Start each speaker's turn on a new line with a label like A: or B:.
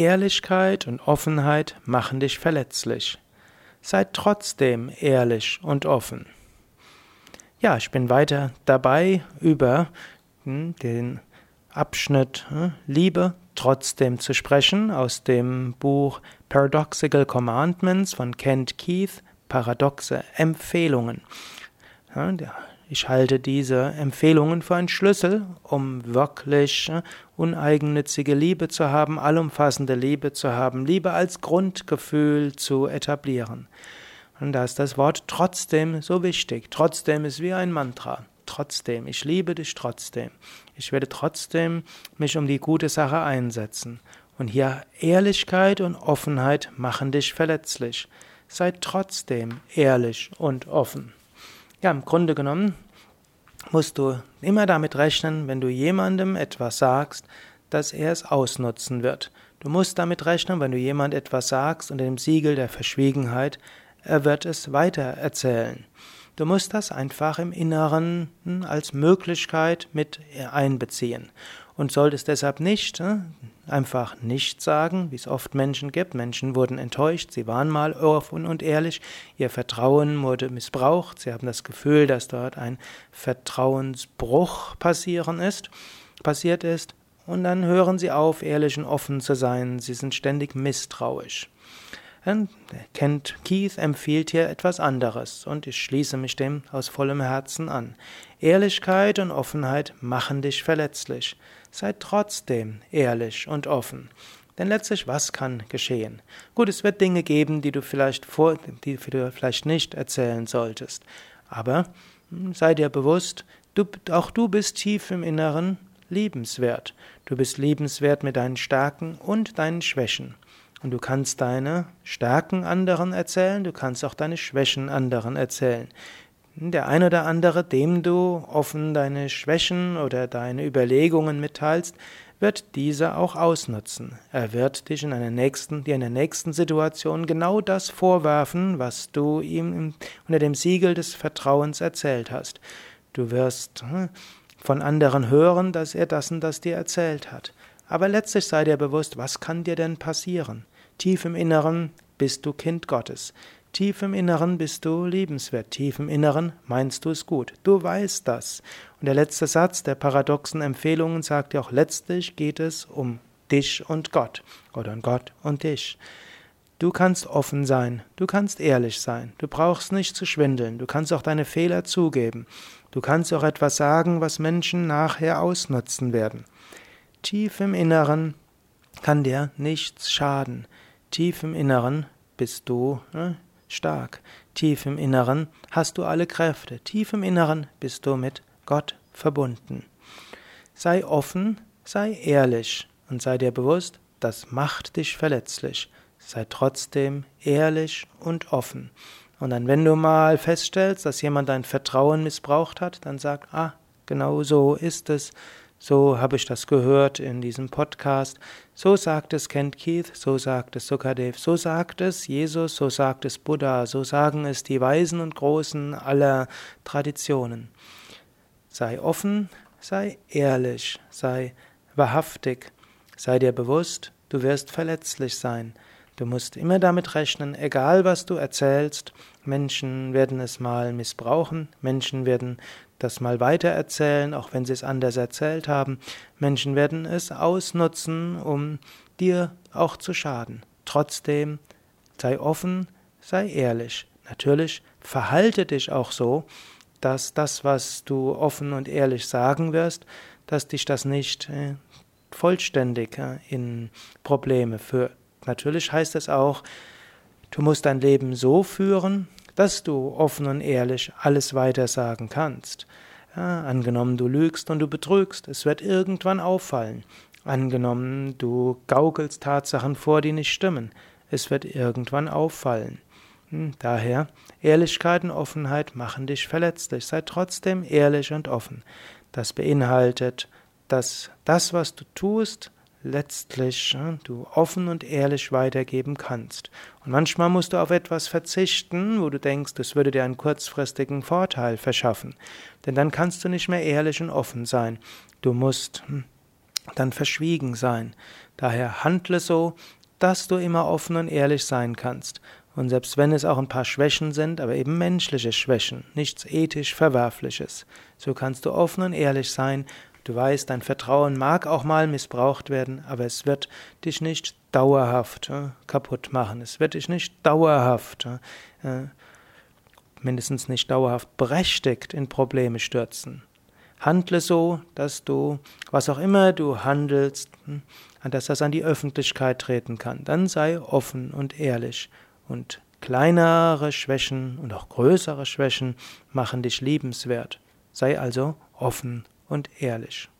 A: Ehrlichkeit und Offenheit machen dich verletzlich. Sei trotzdem ehrlich und offen. Ja, ich bin weiter dabei über hm, den Abschnitt hm, Liebe trotzdem zu sprechen aus dem Buch Paradoxical Commandments von Kent Keith, paradoxe Empfehlungen. Ich halte diese Empfehlungen für einen Schlüssel, um wirklich äh, uneigennützige Liebe zu haben, allumfassende Liebe zu haben, Liebe als Grundgefühl zu etablieren. Und da ist das Wort trotzdem so wichtig. Trotzdem ist wie ein Mantra. Trotzdem, ich liebe dich trotzdem. Ich werde trotzdem mich um die gute Sache einsetzen. Und hier Ehrlichkeit und Offenheit machen dich verletzlich. Sei trotzdem ehrlich und offen. Ja, im Grunde genommen musst du immer damit rechnen, wenn du jemandem etwas sagst, dass er es ausnutzen wird. Du musst damit rechnen, wenn du jemand etwas sagst unter dem Siegel der Verschwiegenheit, er wird es weiter erzählen. Du musst das einfach im Inneren als Möglichkeit mit einbeziehen und solltest deshalb nicht äh, einfach nicht sagen, wie es oft Menschen gibt. Menschen wurden enttäuscht, sie waren mal offen und ehrlich, ihr Vertrauen wurde missbraucht, sie haben das Gefühl, dass dort ein Vertrauensbruch passieren ist, passiert ist, und dann hören sie auf, ehrlich und offen zu sein, sie sind ständig misstrauisch. Kent Keith empfiehlt hier etwas anderes und ich schließe mich dem aus vollem Herzen an. Ehrlichkeit und Offenheit machen dich verletzlich. Sei trotzdem ehrlich und offen. Denn letztlich, was kann geschehen? Gut, es wird Dinge geben, die du vielleicht vor, die du vielleicht nicht erzählen solltest. Aber hm, sei dir bewusst, du, auch du bist tief im Inneren liebenswert. Du bist liebenswert mit deinen Stärken und deinen Schwächen. Und du kannst deine Stärken anderen erzählen, du kannst auch deine Schwächen anderen erzählen. Der ein oder andere, dem du offen deine Schwächen oder deine Überlegungen mitteilst, wird diese auch ausnutzen. Er wird dich in einer nächsten, dir in der nächsten Situation genau das vorwerfen, was du ihm unter dem Siegel des Vertrauens erzählt hast. Du wirst hm, von anderen hören, dass er das und das dir erzählt hat. Aber letztlich sei dir bewusst, was kann dir denn passieren? Tief im Inneren bist du Kind Gottes. Tief im Inneren bist du liebenswert. Tief im Inneren meinst du es gut. Du weißt das. Und der letzte Satz der paradoxen Empfehlungen sagt ja auch, letztlich geht es um dich und Gott oder um Gott und dich. Du kannst offen sein, du kannst ehrlich sein, du brauchst nicht zu schwindeln, du kannst auch deine Fehler zugeben, du kannst auch etwas sagen, was Menschen nachher ausnutzen werden. Tief im Inneren kann dir nichts schaden. Tief im Inneren bist du äh, stark. Tief im Inneren hast du alle Kräfte. Tief im Inneren bist du mit Gott verbunden. Sei offen, sei ehrlich und sei dir bewusst, das macht dich verletzlich. Sei trotzdem ehrlich und offen. Und dann, wenn du mal feststellst, dass jemand dein Vertrauen missbraucht hat, dann sag, ah, genau so ist es. So habe ich das gehört in diesem Podcast. So sagt es Kent Keith, so sagt es Sukadev, so sagt es Jesus, so sagt es Buddha, so sagen es die Weisen und Großen aller Traditionen. Sei offen, sei ehrlich, sei wahrhaftig, sei dir bewusst, du wirst verletzlich sein. Du musst immer damit rechnen, egal was du erzählst, Menschen werden es mal missbrauchen, Menschen werden das mal weitererzählen, auch wenn sie es anders erzählt haben. Menschen werden es ausnutzen, um dir auch zu schaden. Trotzdem sei offen, sei ehrlich. Natürlich verhalte dich auch so, dass das, was du offen und ehrlich sagen wirst, dass dich das nicht äh, vollständig äh, in Probleme führt. Natürlich heißt es auch, du musst dein Leben so führen, dass du offen und ehrlich alles weiter sagen kannst. Ja, angenommen, du lügst und du betrügst, es wird irgendwann auffallen. Angenommen, du gaukelst Tatsachen vor, die nicht stimmen, es wird irgendwann auffallen. Hm, daher, Ehrlichkeit und Offenheit machen dich verletzlich. Sei trotzdem ehrlich und offen. Das beinhaltet, dass das, was du tust, letztlich du offen und ehrlich weitergeben kannst. Und manchmal musst du auf etwas verzichten, wo du denkst, das würde dir einen kurzfristigen Vorteil verschaffen. Denn dann kannst du nicht mehr ehrlich und offen sein. Du musst hm, dann verschwiegen sein. Daher handle so, dass du immer offen und ehrlich sein kannst. Und selbst wenn es auch ein paar Schwächen sind, aber eben menschliche Schwächen, nichts ethisch Verwerfliches, so kannst du offen und ehrlich sein. Du weißt, dein Vertrauen mag auch mal missbraucht werden, aber es wird dich nicht dauerhaft äh, kaputt machen. Es wird dich nicht dauerhaft, äh, mindestens nicht dauerhaft berechtigt in Probleme stürzen. Handle so, dass du, was auch immer du handelst, hm, dass das an die Öffentlichkeit treten kann. Dann sei offen und ehrlich. Und kleinere Schwächen und auch größere Schwächen machen dich liebenswert. Sei also offen und ehrlich.